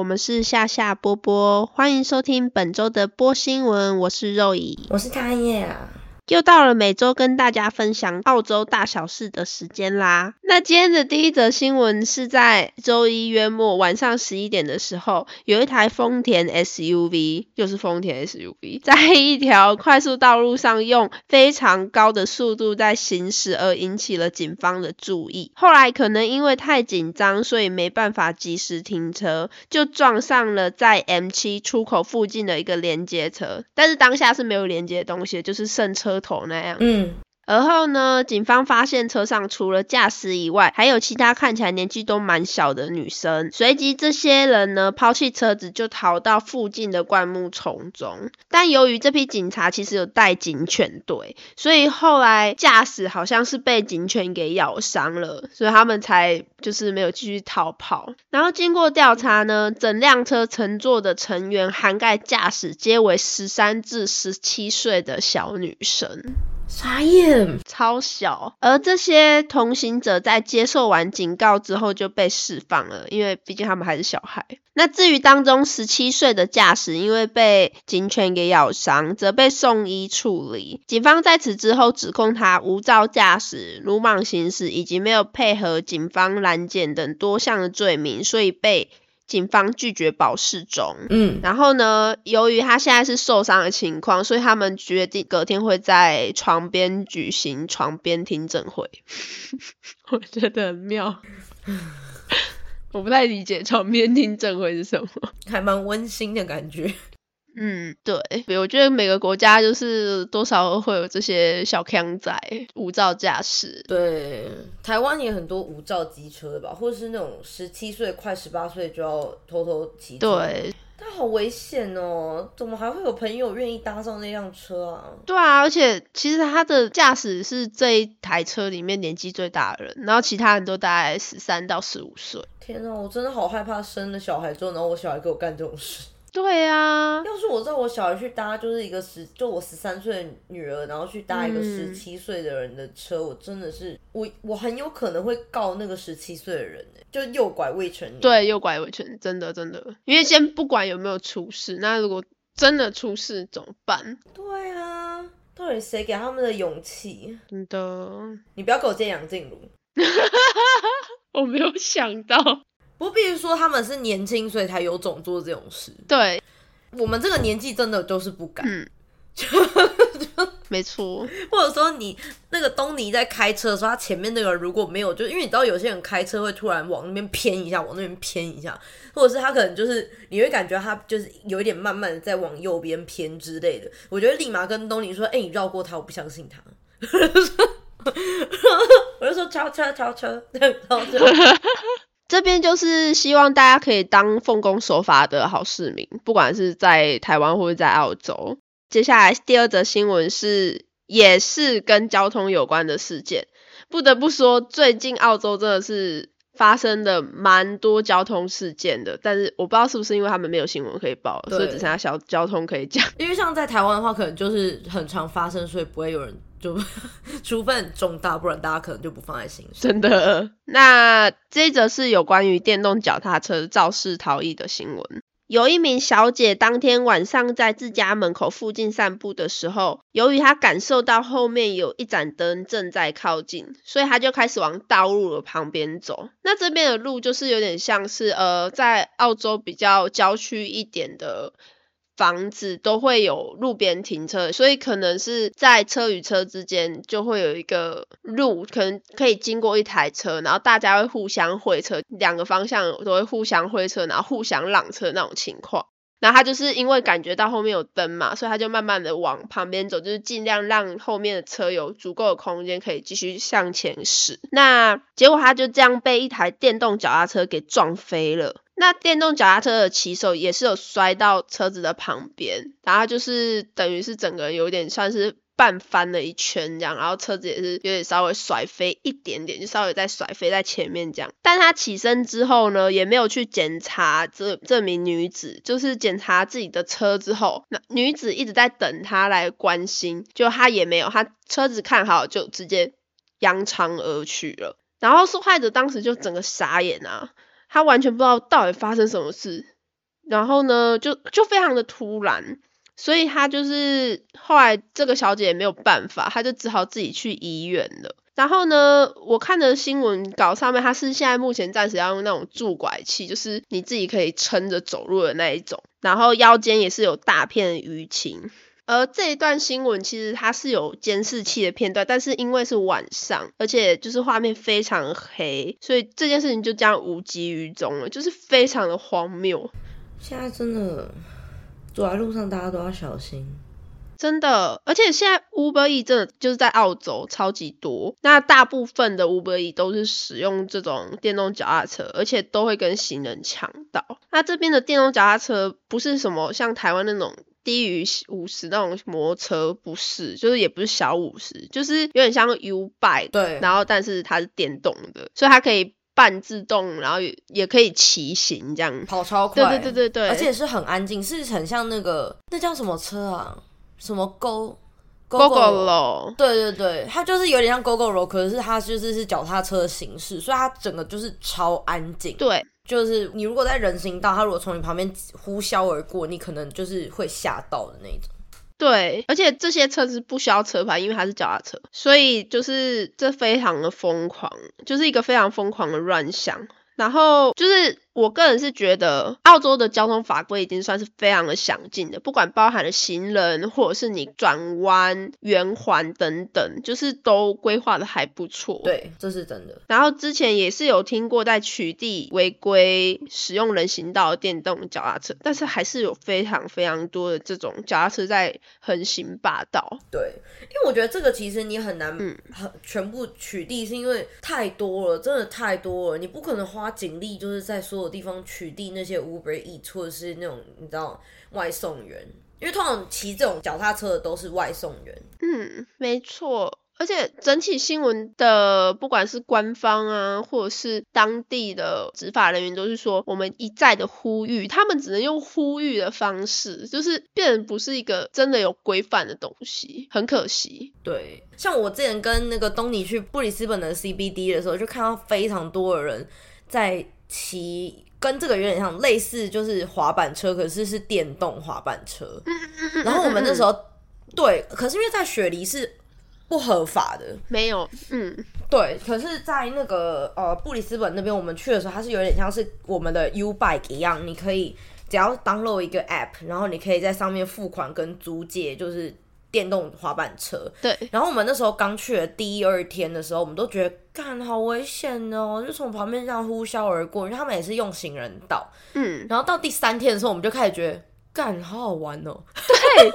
我们是夏夏波波，欢迎收听本周的波新闻。我是肉乙，我是汤叶啊。又到了每周跟大家分享澳洲大小事的时间啦。那今天的第一则新闻是在周一约末晚上十一点的时候，有一台丰田 SUV，又是丰田 SUV，在一条快速道路上用非常高的速度在行驶，而引起了警方的注意。后来可能因为太紧张，所以没办法及时停车，就撞上了在 M7 出口附近的一个连接车。但是当下是没有连接的东西，就是剩车。头那样，嗯，而后呢，警方发现车上除了驾驶以外，还有其他看起来年纪都蛮小的女生。随即，这些人呢抛弃车子就逃到附近的灌木丛中。但由于这批警察其实有带警犬队，所以后来驾驶好像是被警犬给咬伤了，所以他们才就是没有继续逃跑。然后经过调查呢，整辆车乘坐的成员涵盖驾驶，皆为十三至十七岁的小女生。傻眼，超小。而这些同行者在接受完警告之后就被释放了，因为毕竟他们还是小孩。那至于当中十七岁的驾驶，因为被警犬给咬伤，则被送医处理。警方在此之后指控他无照驾驶、鲁莽行驶以及没有配合警方拦截等多项的罪名，所以被。警方拒绝保释中，嗯，然后呢，由于他现在是受伤的情况，所以他们决定隔天会在床边举行床边听证会。我觉得很妙，我不太理解床边听证会是什么，还蛮温馨的感觉。嗯，对，我觉得每个国家就是多少会有这些小强仔无照驾驶。对，台湾也很多无照机车吧，或者是那种十七岁快十八岁就要偷偷骑车。对，他好危险哦！怎么还会有朋友愿意搭上那辆车啊？对啊，而且其实他的驾驶是这一台车里面年纪最大的人，然后其他人都大概十三到十五岁。天啊，我真的好害怕生了小孩之后，然后我小孩给我干这种事。对啊，要是我在我小孩去搭就是一个十，就我十三岁的女儿，然后去搭一个十七岁的人的车，我真的是我我很有可能会告那个十七岁的人，就诱拐未成年。对，诱拐未成年，真的真的，因为先不管有没有出事，那如果真的出事怎么办？对啊，到底谁给他们的勇气？真的，你不要给我接杨静茹，我没有想到。不必说他们是年轻，所以才有种做这种事。对，我们这个年纪真的就是不敢。嗯，没错。或者说你那个东尼在开车的时候，他前面那个如果没有，就因为你知道有些人开车会突然往那边偏一下，往那边偏一下，或者是他可能就是你会感觉他就是有一点慢慢的在往右边偏之类的。我觉得立马跟东尼说：“哎，你绕过他，我不相信他。” 我就说：“超车，超车，超车。”这边就是希望大家可以当奉公守法的好市民，不管是在台湾或者在澳洲。接下来第二则新闻是，也是跟交通有关的事件。不得不说，最近澳洲真的是发生的蛮多交通事件的，但是我不知道是不是因为他们没有新闻可以报，所以只剩下小交通可以讲。因为像在台湾的话，可能就是很常发生，所以不会有人。就 除非很重大，不然大家可能就不放在心上。真的，那这则是有关于电动脚踏车肇事逃逸的新闻。有一名小姐当天晚上在自家门口附近散步的时候，由于她感受到后面有一盏灯正在靠近，所以她就开始往道路的旁边走。那这边的路就是有点像是呃，在澳洲比较郊区一点的。房子都会有路边停车，所以可能是在车与车之间就会有一个路，可能可以经过一台车，然后大家会互相会车，两个方向都会互相会车，然后互相让车那种情况。然后他就是因为感觉到后面有灯嘛，所以他就慢慢的往旁边走，就是尽量让后面的车有足够的空间可以继续向前驶。那结果他就这样被一台电动脚踏车给撞飞了。那电动脚踏车的骑手也是有摔到车子的旁边，然后就是等于是整个有点算是半翻了一圈这样，然后车子也是有点稍微甩飞一点点，就稍微再甩飞在前面这样。但他起身之后呢，也没有去检查这这名女子，就是检查自己的车之后，那女子一直在等他来关心，就他也没有，他车子看好就直接扬长而去了。然后受害者当时就整个傻眼啊。他完全不知道到底发生什么事，然后呢，就就非常的突然，所以他就是后来这个小姐也没有办法，她就只好自己去医院了。然后呢，我看的新闻稿上面，他是现在目前暂时要用那种助拐器，就是你自己可以撑着走路的那一种，然后腰间也是有大片淤青。而这一段新闻其实它是有监视器的片段，但是因为是晚上，而且就是画面非常黑，所以这件事情就这样无疾于终了，就是非常的荒谬。现在真的走在路上，大家都要小心。真的，而且现在 Uber E 真的就是在澳洲超级多，那大部分的 Uber E 都是使用这种电动脚踏车，而且都会跟行人抢道。那这边的电动脚踏车不是什么像台湾那种低于五十那种摩托车，不是，就是也不是小五十，就是有点像 U bike，对，然后但是它是电动的，所以它可以半自动，然后也也可以骑行这样，跑超快，对对对对对，而且是很安静，是很像那个那叫什么车啊？什么 Go Go Go 咯？对对对，它就是有点像 Go Go 可是它就是是脚踏车的形式，所以它整个就是超安静。对，就是你如果在人行道，它如果从你旁边呼啸而过，你可能就是会吓到的那种。对，而且这些车是不需要车牌，因为它是脚踏车，所以就是这非常的疯狂，就是一个非常疯狂的乱象。然后就是。我个人是觉得，澳洲的交通法规已经算是非常的详尽的，不管包含了行人，或者是你转弯、圆环等等，就是都规划的还不错。对，这是真的。然后之前也是有听过在取缔违规使用人行道的电动脚踏车，但是还是有非常非常多的这种脚踏车在横行霸道。对，因为我觉得这个其实你很难很全部取缔，是因为太多了，真的太多了，你不可能花警力就是在说。地方取缔那些 Uber E 或者是那种你知道外送员，因为通常骑这种脚踏车的都是外送员。嗯，没错。而且整体新闻的不管是官方啊，或者是当地的执法人员，都是说我们一再的呼吁，他们只能用呼吁的方式，就是变成不是一个真的有规范的东西，很可惜。对，像我之前跟那个东尼去布里斯本的 CBD 的时候，就看到非常多的人在。骑跟这个有点像，类似就是滑板车，可是是电动滑板车。然后我们那时候对，可是因为在雪梨是不合法的，没有，嗯，对。可是，在那个呃布里斯本那边，我们去的时候，它是有点像是我们的 U Bike 一样，你可以只要 download 一个 App，然后你可以在上面付款跟租借，就是。电动滑板车，对。然后我们那时候刚去的第一二天的时候，我们都觉得干好危险哦，就从旁边这样呼啸而过，因为他们也是用行人道。嗯。然后到第三天的时候，我们就开始觉得干好好玩哦。对。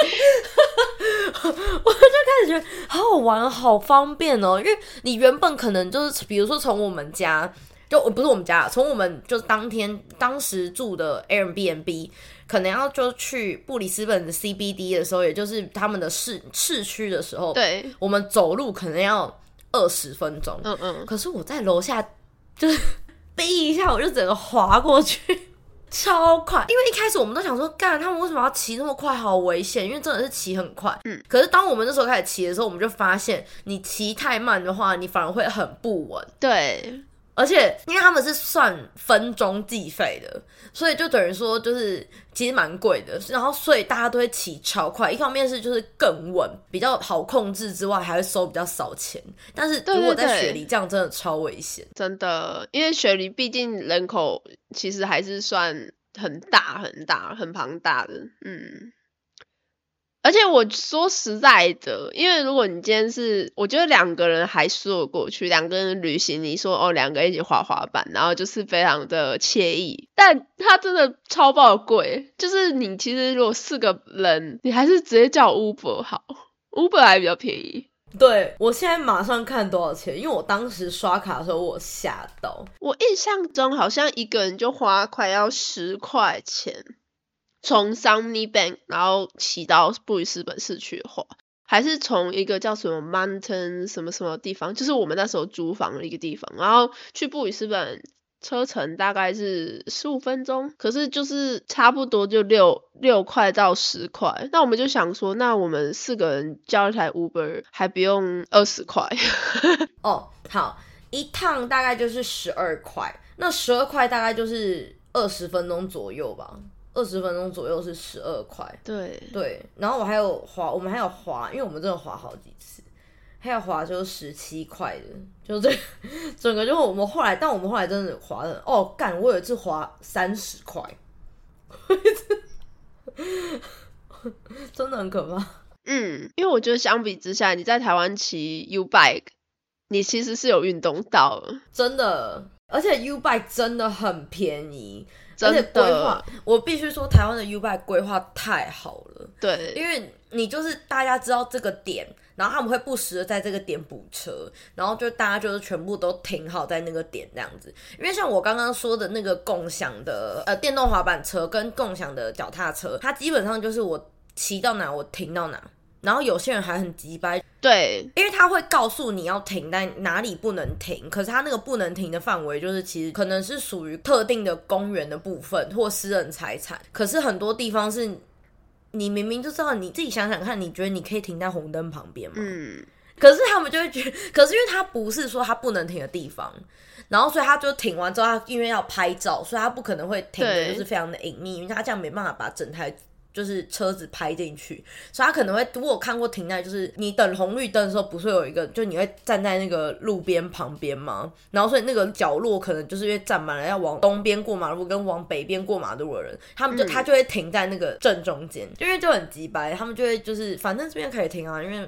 我就开始觉得好好玩，好方便哦，因为你原本可能就是，比如说从我们家。就不是我们家，从我们就是当天当时住的 Airbnb，可能要就去布里斯本的 CBD 的时候，也就是他们的市市区的时候，对，我们走路可能要二十分钟。嗯嗯。可是我在楼下就是 逼一下，我就整个滑过去，超快。因为一开始我们都想说，干他们为什么要骑那么快，好危险，因为真的是骑很快。嗯。可是当我们那时候开始骑的时候，我们就发现，你骑太慢的话，你反而会很不稳。对。而且，因为他们是算分钟计费的，所以就等于说，就是其实蛮贵的。然后，所以大家都会骑超快。一方面是就是更稳，比较好控制之外，还会收比较少钱。但是如果在雪梨这样，真的超危险。真的，因为雪梨毕竟人口其实还是算很大、很大、很庞大的。嗯。而且我说实在的，因为如果你今天是，我觉得两个人还说得过去，两个人旅行，你说哦，两个人一起滑滑板，然后就是非常的惬意。但它真的超爆贵，就是你其实如果四个人，你还是直接叫 Uber 好，Uber 还比较便宜。对我现在马上看多少钱，因为我当时刷卡的时候我吓到，我印象中好像一个人就花快要十块钱。从 Sunny Bank 然后骑到布里斯本市区的话，还是从一个叫什么 Mountain 什么什么地方，就是我们那时候租房的一个地方，然后去布里斯本车程大概是十五分钟，可是就是差不多就六六块到十块。那我们就想说，那我们四个人交一台 Uber 还不用二十块。哦，好，一趟大概就是十二块。那十二块大概就是二十分钟左右吧，二十分钟左右是十二块。对，对，然后我还有滑，我们还有滑，因为我们真的滑好几次，还有滑就是十七块的，就这整个就是我们后来，但我们后来真的滑了哦，干，我有一次滑三十块，真的很可怕。嗯，因为我觉得相比之下，你在台湾骑 U bike，你其实是有运动到的，真的，而且 U bike 真的很便宜，真而且规划，我必须说台湾的 U bike 规划太好了。对，因为你就是大家知道这个点，然后他们会不时的在这个点补车，然后就大家就是全部都停好在那个点这样子。因为像我刚刚说的那个共享的呃电动滑板车跟共享的脚踏车，它基本上就是我骑到哪我停到哪，然后有些人还很急掰，对，因为他会告诉你要停在哪里不能停，可是他那个不能停的范围就是其实可能是属于特定的公园的部分或私人财产，可是很多地方是你明明就知道，你自己想想看，你觉得你可以停在红灯旁边吗？嗯，可是他们就会觉得，可是因为他不是说他不能停的地方，然后所以他就停完之后，他因为要拍照，所以他不可能会停的就是非常的隐秘，因为他这样没办法把整台。就是车子拍进去，所以他可能会，如果我看过停在，就是你等红绿灯的时候，不是有一个，就你会站在那个路边旁边吗？然后所以那个角落可能就是因为站满了要往东边过马路跟往北边过马路的人，他们就、嗯他就会停在那个正中间，因为就很急白，他们就会就是反正这边可以停啊，因为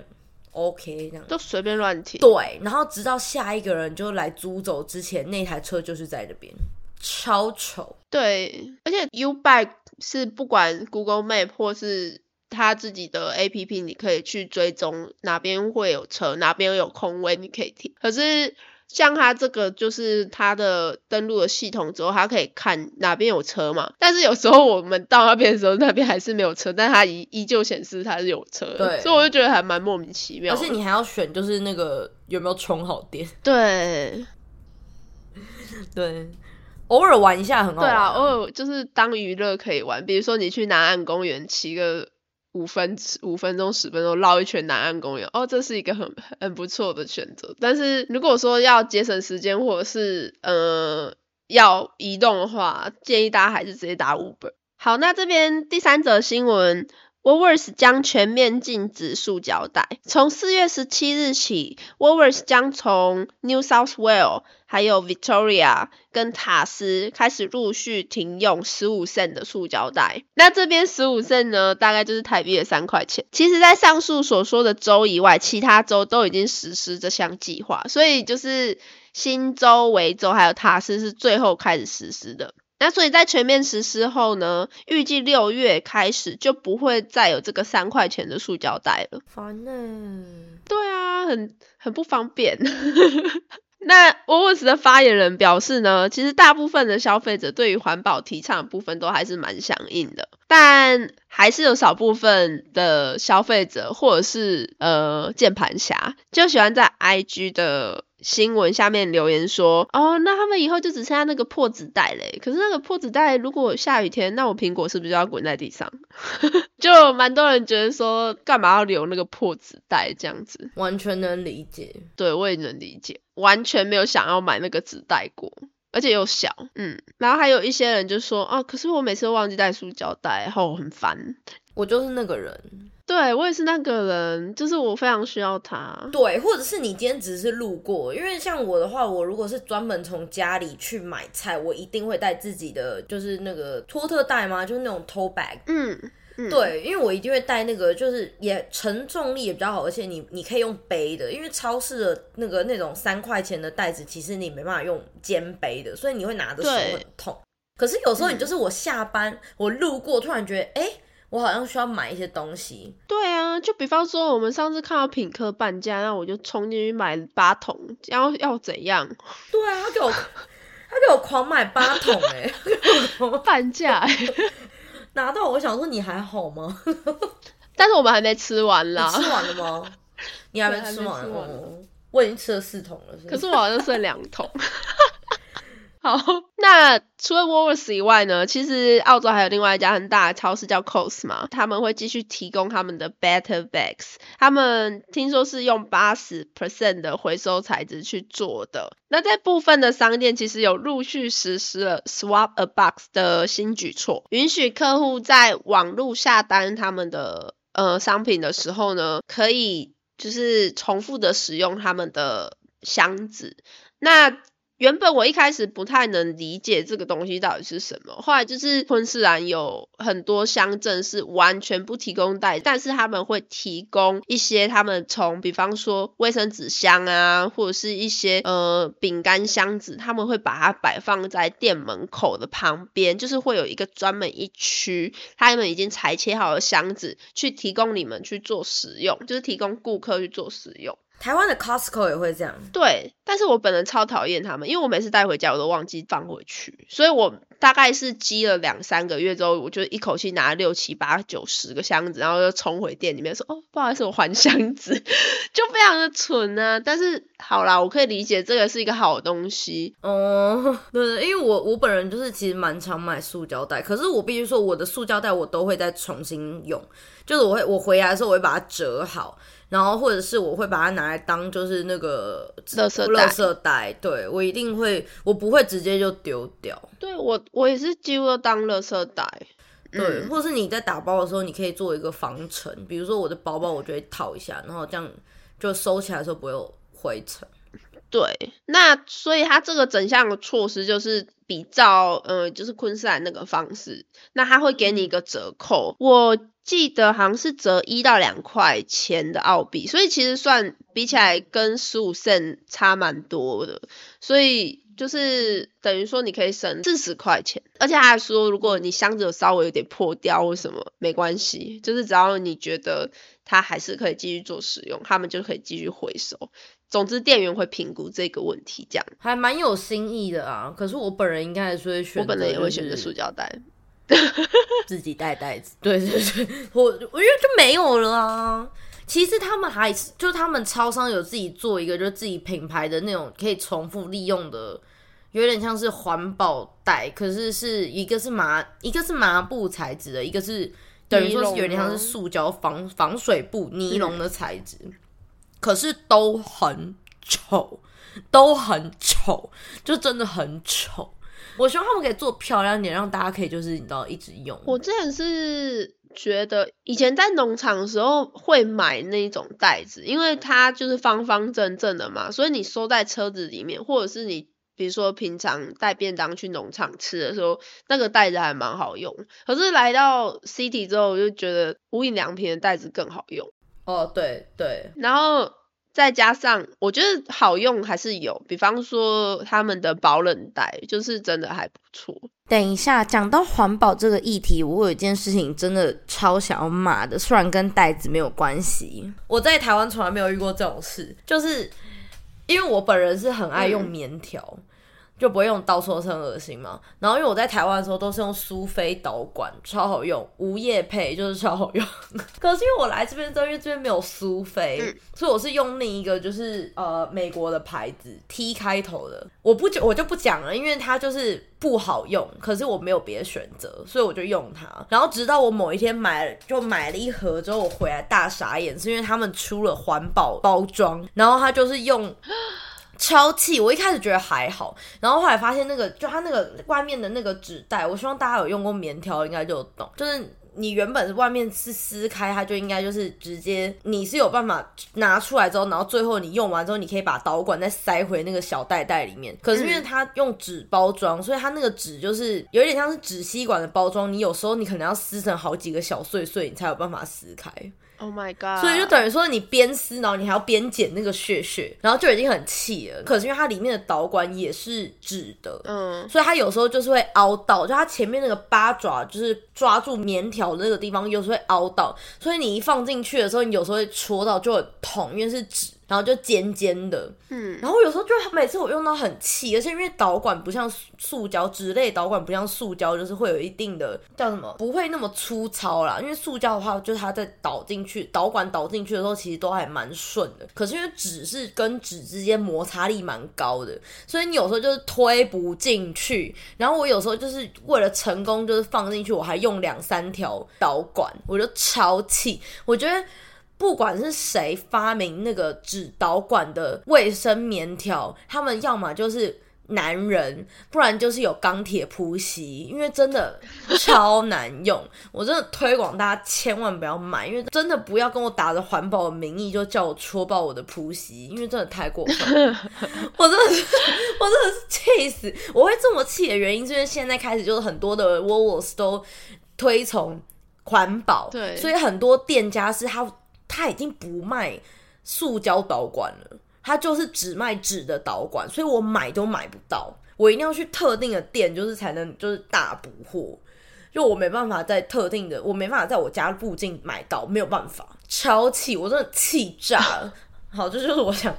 OK 这样。就随便乱停。对，然后直到下一个人就来租走之前，那台车就是在这边，超丑。对，而且 U bike 是不管 Google Map 或是它自己的 APP，你可以去追踪哪边会有车，哪边有空位，你可以停。可是像它这个就是它的登录的系统之后，它可以看哪边有车嘛。但是有时候我们到那边的时候，那边还是没有车，但它依依旧显示它是有车的，对所以我就觉得还蛮莫名其妙的。而且你还要选，就是那个有没有充好电。对 对，偶尔玩一下很好。对啊，偶尔就是当娱乐可以玩，比如说你去南岸公园骑个五分五分钟十分钟绕一圈南岸公园，哦，这是一个很很不错的选择。但是如果说要节省时间或者是呃要移动的话，建议大家还是直接打 Uber。好，那这边第三则新闻。Wowers 将全面禁止塑胶袋。从四月十七日起，Wowers 将从 New South Wales、还有 Victoria 跟塔斯开始陆续停用十五 c 的塑胶袋。那这边十五 c 呢，大概就是台币的三块钱。其实，在上述所说的州以外，其他州都已经实施这项计划，所以就是新州、维州还有塔斯是最后开始实施的。那所以在全面实施后呢，预计六月开始就不会再有这个三块钱的塑胶袋了。烦呢、对啊，很很不方便。那 Woolworths 的发言人表示呢，其实大部分的消费者对于环保提倡的部分都还是蛮响应的，但还是有少部分的消费者或者是呃键盘侠，就喜欢在 IG 的新闻下面留言说，哦，那他们以后就只剩下那个破纸袋嘞。可是那个破纸袋如果下雨天，那我苹果是不是就要滚在地上？就蛮多人觉得说，干嘛要留那个破纸袋这样子？完全能理解。对，我也能理解，完全没有想要买那个纸袋过，而且又小，嗯。然后还有一些人就说，哦，可是我每次都忘记带塑胶袋，然后我很烦。我就是那个人，对我也是那个人，就是我非常需要他。对，或者是你今天只是路过，因为像我的话，我如果是专门从家里去买菜，我一定会带自己的，就是那个托特袋嘛，就是那种 tote bag。嗯，嗯，对，因为我一定会带那个，就是也承重力也比较好，而且你你可以用背的，因为超市的那个那种三块钱的袋子，其实你没办法用肩背的，所以你会拿的手对很痛。可是有时候你嗯就是我下班、我路过，突然觉得，哎、我好像需要买一些东西，对啊，就比方说我们上次看到品客半价，那我就冲进去买八桶，要要怎样？对啊，他给我他给我狂买八桶、哎，半价欸、拿到我想说你还好吗？但是我们还没吃完啦。吃完了吗？你还没吃完哦，我已经吃了四桶了。可是我好像剩两桶。好，那除了 Woolworths 以外呢，其实澳洲还有另外一家很大的超市叫 Coles 嘛，他们会继续提供他们的 Better Bags，他们听说是用八十 percent 的回收材质去做的。那在部分的商店其实有陆续实施了 Swap a Box 的新举措，允许客户在网络下单他们的呃商品的时候呢，可以就是重复的使用他们的箱子。那原本我一开始不太能理解这个东西到底是什么，后来就是昆士兰有很多乡镇是完全不提供袋，但是他们会提供一些他们从比方说卫生纸箱啊，或者是一些呃饼干箱子，他们会把它摆放在店门口的旁边，就是会有一个专门一区，他们已经裁切好的箱子去提供你们去做使用，就是提供顾客去做使用。台湾的 Costco 也会这样，对，但是我本人超讨厌他们，因为我每次带回家我都忘记放回去，所以我大概是积了两三个月之后，我就一口气拿六七八九十个箱子，然后又冲回店里面说，哦，不好意思，我还箱子，就非常的蠢啊。但是好啦，我可以理解这个是一个好东西哦。对 对，因为我我本人就是其实蛮常买塑胶袋，可是我必须说我的塑胶袋我都会再重新用，就是我会我回来的时候我会把它折好。然后或者是我会把它拿来当就是那个垃圾垃圾袋，对我一定会，我不会直接就丢掉。对我我也是几乎都当垃圾袋。对，或是你在打包的时候，你可以做一个防尘，比如说我的包包，我就会套一下，然后这样就收起来的时候不会有灰尘。对，那所以它这个整项的措施就是比照，呃，就是昆士兰那个方式，那他会给你一个折扣。我。记得好像是折一到两块钱的澳币，所以其实算比起来跟十五 cent 差蛮多的，所以就是等于说你可以省四十块钱，而且还说如果你箱子有稍微有点破掉或什么没关系，就是只要你觉得它还是可以继续做使用，他们就可以继续回收。总之店员会评估这个问题，这样还蛮有新意的啊。可是我本人应该还是会选，我本人也会选择塑胶袋。自己带袋子，对对对，我我觉得就没有了啊。其实他们还是，就他们超商有自己做一个，就自己品牌的那种可以重复利用的，有点像是环保袋，可是是一个是麻，一个是麻布材质的，一个是等于说是有点像是塑胶防防水布尼龙的材质，可是都很丑，都很丑，就真的很丑。我希望他们可以做漂亮点，让大家可以就是你知道一直用。我之前是觉得以前在农场的时候会买那种袋子，因为它就是方方正正的嘛，所以你收在车子里面，或者是你比如说平常带便当去农场吃的时候，那个袋子还蛮好用。可是来到 City 之后，我就觉得无印良品的袋子更好用。哦，对对，然后。再加上，我觉得好用还是有，比方说他们的保冷袋，就是真的还不错。等一下，讲到环保这个议题，我有一件事情真的超想要骂的，虽然跟袋子没有关系。我在台湾从来没有遇过这种事，就是因为我本人是很爱用棉条。就不会用刀戳是很恶心嘛。然后因为我在台湾的时候都是用苏菲导管，超好用，无叶配就是超好用。可是因为我来这边之后，因为这边没有苏菲，所以我是用另一个就是呃美国的牌子 T 开头的。我不讲我就不讲了，因为它就是不好用。可是我没有别的选择，所以我就用它。然后直到我某一天买就买了一盒之后，我回来大傻眼，是因为他们出了环保包装，然后它就是用。超气！我一开始觉得还好，然后后来发现那个就它那个外面的那个纸袋，我希望大家有用过棉条应该就懂，就是你原本外面是撕开，它就应该就是直接你是有办法拿出来之后，然后最后你用完之后，你可以把导管再塞回那个小袋袋里面。可是因为它用纸包装，所以它那个纸就是有点像是纸吸管的包装，你有时候你可能要撕成好几个小碎碎，你才有办法撕开。Oh my god！所以就等于说，你边撕，然后你还要边剪那个屑屑，然后就已经很气了。可是因为它里面的导管也是纸的，嗯，所以它有时候就是会凹到，就它前面那个八爪就是抓住棉条那个地方，有时候会凹到，所以你一放进去的时候，你有时候会戳到就很痛，因为是纸。然后就尖尖的，嗯，然后有时候就每次我用到很气，而且因为导管不像塑胶纸类导管不像塑胶，就是会有一定的叫什么，不会那么粗糙啦。因为塑胶的话，就是它在导进去导管导进去的时候，其实都还蛮顺的。可是因为纸是跟纸之间摩擦力蛮高的，所以你有时候就是推不进去。然后我有时候就是为了成功，就是放进去，我还用两三条导管，我就超气。我觉得。不管是谁发明那个纸导管的卫生棉条，他们要么就是男人，不然就是有钢铁铺席，因为真的超难用。我真的推广大家千万不要买，因为真的不要跟我打着环保的名义就叫我戳爆我的铺席，因为真的太过分。我真的是，我真的是气死！我会这么气的原因，是因为现在开始就是很多的 w o l w o s 都推崇环保，对，所以很多店家是他。他已经不卖塑胶导管了，他就是只卖纸的导管，所以我买都买不到，我一定要去特定的店，就是才能就是大补货，就我没办法在特定的，我没办法在我家附近买到，没有办法，超气，我真的气炸了。好，这就是我想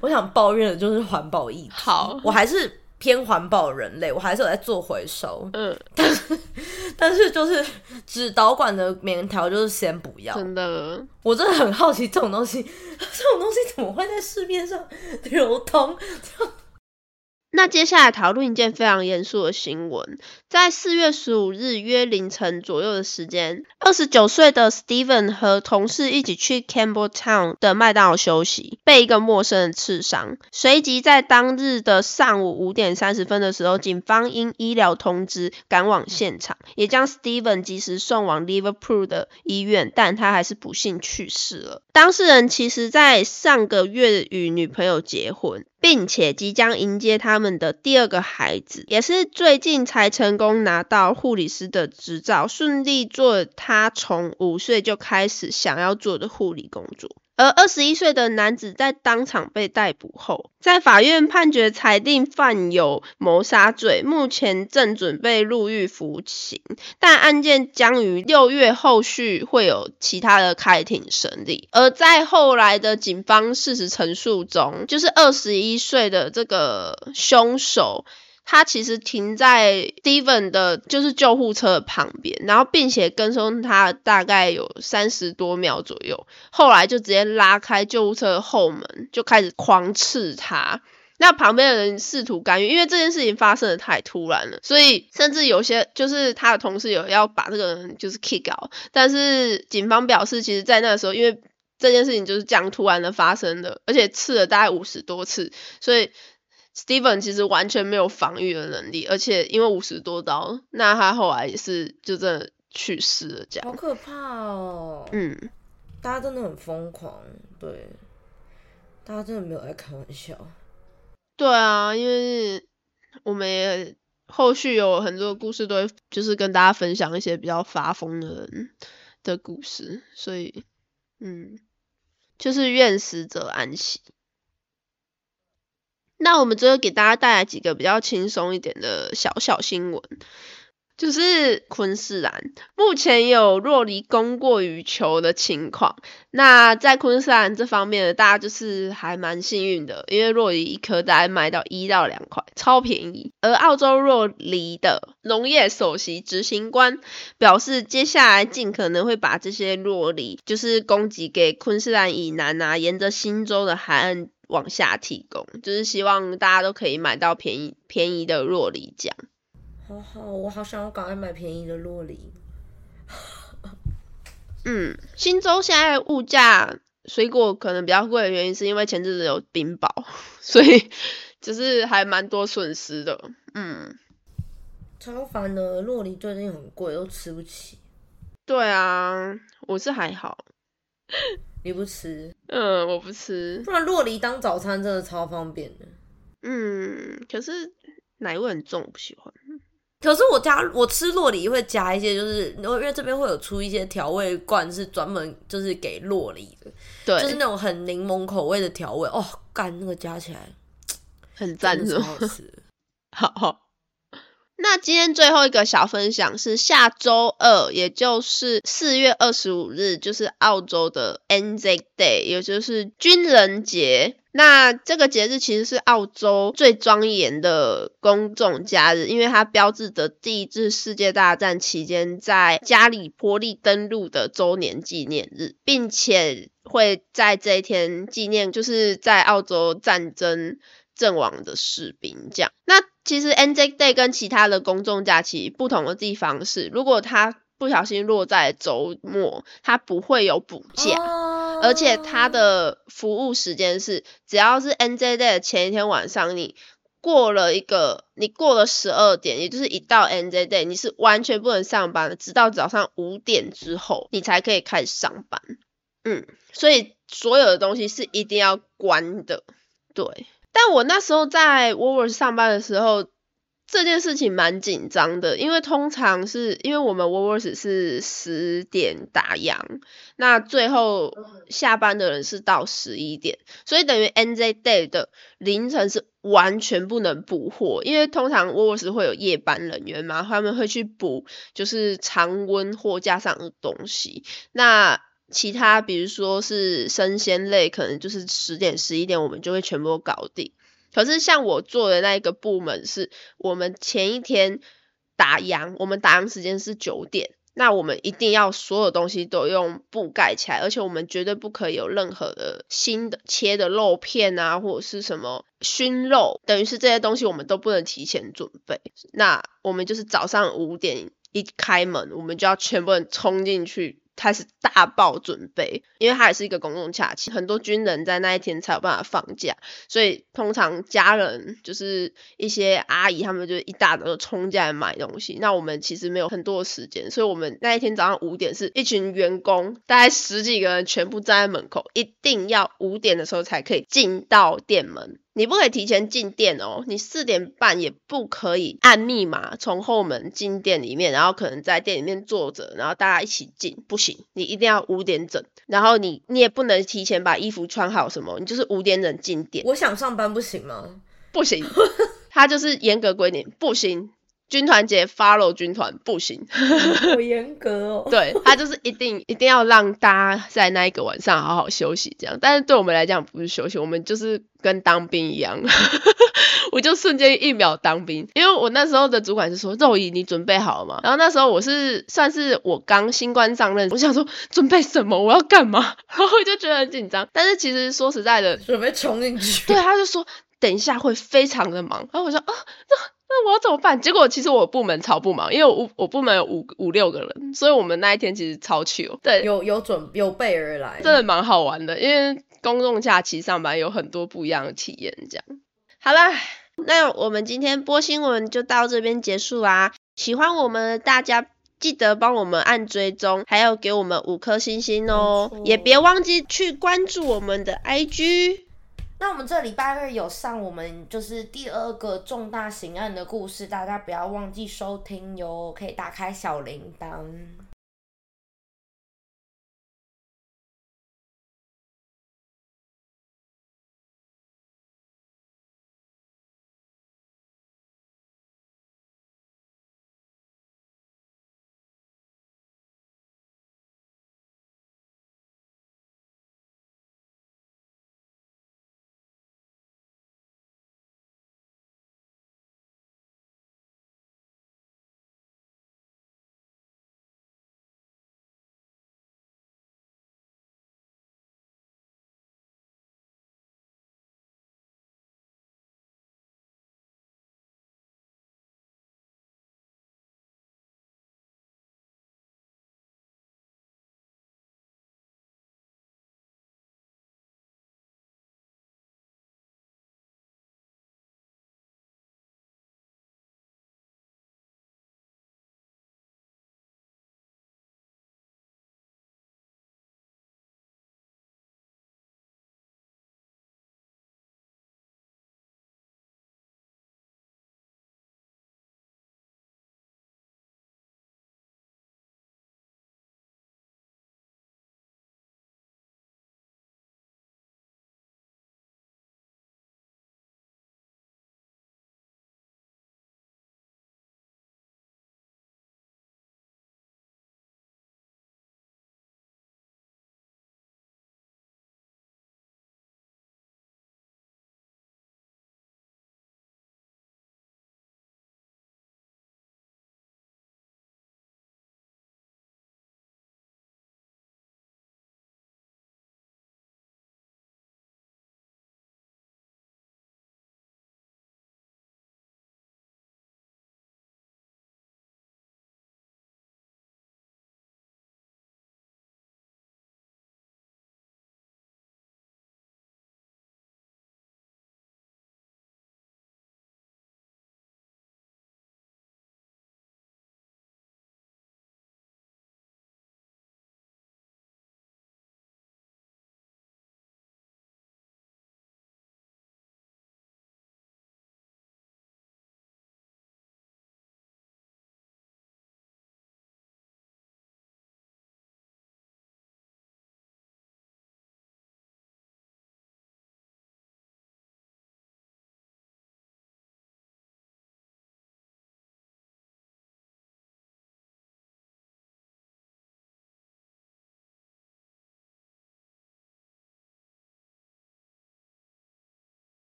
我想抱怨的，就是环保议题。好，我还是。偏环保人类，我还是有在做回收。嗯，但是但是就是纸导管的棉条，就是先不要。真的，我真的很好奇这种东西，这种东西怎么会在市面上 流通？那接下来讨论一件非常严肃的新闻，在四月十五日约凌晨左右的时间，二十九岁的 Steven 和同事一起去 Campbelltown 的麦当劳休息，被一个陌生人刺伤。随即在当日的上午五点三十分的时候，警方因医疗通知赶往现场，也将 Steven 及时送往 Liverpool 的医院，但他还是不幸去世了。当事人其实在上个月与女朋友结婚。并且即将迎接他们的第二个孩子，也是最近才成功拿到护理师的执照，顺利做他从五岁就开始想要做的护理工作。而二十一岁的男子在当场被逮捕后，在法院判决裁定犯有谋杀罪，目前正准备入狱服刑，但案件将于六月后续会有其他的开庭审理。而在后来的警方事实陈述中，就是二十一岁的这个凶手。他其实停在 Steven 的，就是救护车的旁边，然后并且跟踪他大概有三十多秒左右，后来就直接拉开救护车的后门，就开始狂刺他。那旁边的人试图干预，因为这件事情发生的太突然了，所以甚至有些就是他的同事有要把这个人就是 kick 掉但是警方表示，其实在那个时候，因为这件事情就是这样突然的发生的，而且刺了大概五十多次，所以。Steven 其实完全没有防御的能力，而且因为五十多刀，那他后来也是就真的去世了，这样。好可怕哦！嗯，大家真的很疯狂，对，大家真的没有在开玩笑。对啊，因为我们也后续有很多故事都会就是跟大家分享一些比较发疯的人的故事，所以嗯，就是愿死者安息。那我们最后给大家带来几个比较轻松一点的小小新闻，就是昆士兰目前有若离供过于求的情况。那在昆士兰这方面，大家就是还蛮幸运的，因为若梨一颗大概卖到一到两块，超便宜。而澳洲若梨的农业首席执行官表示，接下来尽可能会把这些若梨就是供给给昆士兰以南啊，沿着新州的海岸。往下提供，就是希望大家都可以买到便宜便宜的洛梨酱。好好，我好想要赶快买便宜的洛梨。嗯，新州现在物价水果可能比较贵的原因，是因为前阵子有冰雹，所以就是还蛮多损失的。嗯，超烦的，洛梨最近很贵，又吃不起。对啊，我是还好。你不吃？嗯，我不吃。不然洛梨当早餐真的超方便的。嗯，可是奶味很重，我不喜欢。可是我加我吃洛梨会加一些，就是因为这边会有出一些调味罐，是专门就是给洛梨的。对，就是那种很柠檬口味的调味。哦，干那个加起来很赞，很好吃。好。那今天最后一个小分享是下周二，也就是四月二十五日，就是澳洲的 NZ Day，也就是军人节。那这个节日其实是澳洲最庄严的公众假日，因为它标志着第一次世界大战期间在加里波利登陆的周年纪念日，并且会在这一天纪念就是在澳洲战争。阵亡的士兵，这样。那其实 NJ Day 跟其他的公众假期不同的地方是，如果它不小心落在周末，它不会有补假，而且它的服务时间是，只要是 NJ Day 的前一天晚上，你过了一个，你过了十二点，也就是一到 NJ Day，你是完全不能上班的，直到早上五点之后，你才可以开始上班。嗯，所以所有的东西是一定要关的，对。但我那时候在 w o w o r 上班的时候，这件事情蛮紧张的，因为通常是因为我们 w o w o r 是十点打烊，那最后下班的人是到十一点，所以等于 NZ Day 的凌晨是完全不能补货，因为通常 w o w o r 会有夜班人员嘛，他们会去补就是常温货架上的东西，那。其他比如说是生鲜类，可能就是十点十一点我们就会全部搞定。可是像我做的那一个部门，是我们前一天打烊，我们打烊时间是九点，那我们一定要所有东西都用布盖起来，而且我们绝对不可以有任何的新的切的肉片啊，或者是什么熏肉，等于是这些东西我们都不能提前准备。那我们就是早上五点一开门，我们就要全部人冲进去。开始大爆准备，因为它也是一个公共假期，很多军人在那一天才有办法放假，所以通常家人就是一些阿姨，他们就一大早就冲进来买东西。那我们其实没有很多时间，所以我们那一天早上五点是一群员工，大概十几个人全部站在门口，一定要五点的时候才可以进到店门。你不可以提前进店哦，你四点半也不可以按密码从后门进店里面，然后可能在店里面坐着，然后大家一起进，不行，你一定要五点整，然后你你也不能提前把衣服穿好什么，你就是五点整进店。我想上班不行吗？不行，他就是严格规定，不行。军团节 follow 军团不行，好严格哦。对他就是一定 一定要让大家在那一个晚上好好休息这样，但是对我们来讲不是休息，我们就是跟当兵一样，我就瞬间一秒当兵。因为我那时候的主管是说肉姨你准备好了吗？然后那时候我是算是我刚新官上任，我想说准备什么？我要干嘛？然后我就觉得很紧张。但是其实说实在的，准备冲进去。对，他就说等一下会非常的忙。然后我说啊那。那我要怎么办？结果其实我部门超不忙，因为我我部门有五五六个人，所以我们那一天其实超 chill。对，有有准有备而来，真的蛮好玩的。因为公众假期上班有很多不一样的体验。这样，好啦，那我们今天播新闻就到这边结束啊。喜欢我们大家记得帮我们按追踪，还有给我们五颗星星哦，也别忘记去关注我们的 IG。那我们这礼拜二有上我们就是第二个重大刑案的故事，大家不要忘记收听哟，可以打开小铃铛。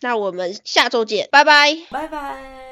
那我们下周见，拜拜。拜拜。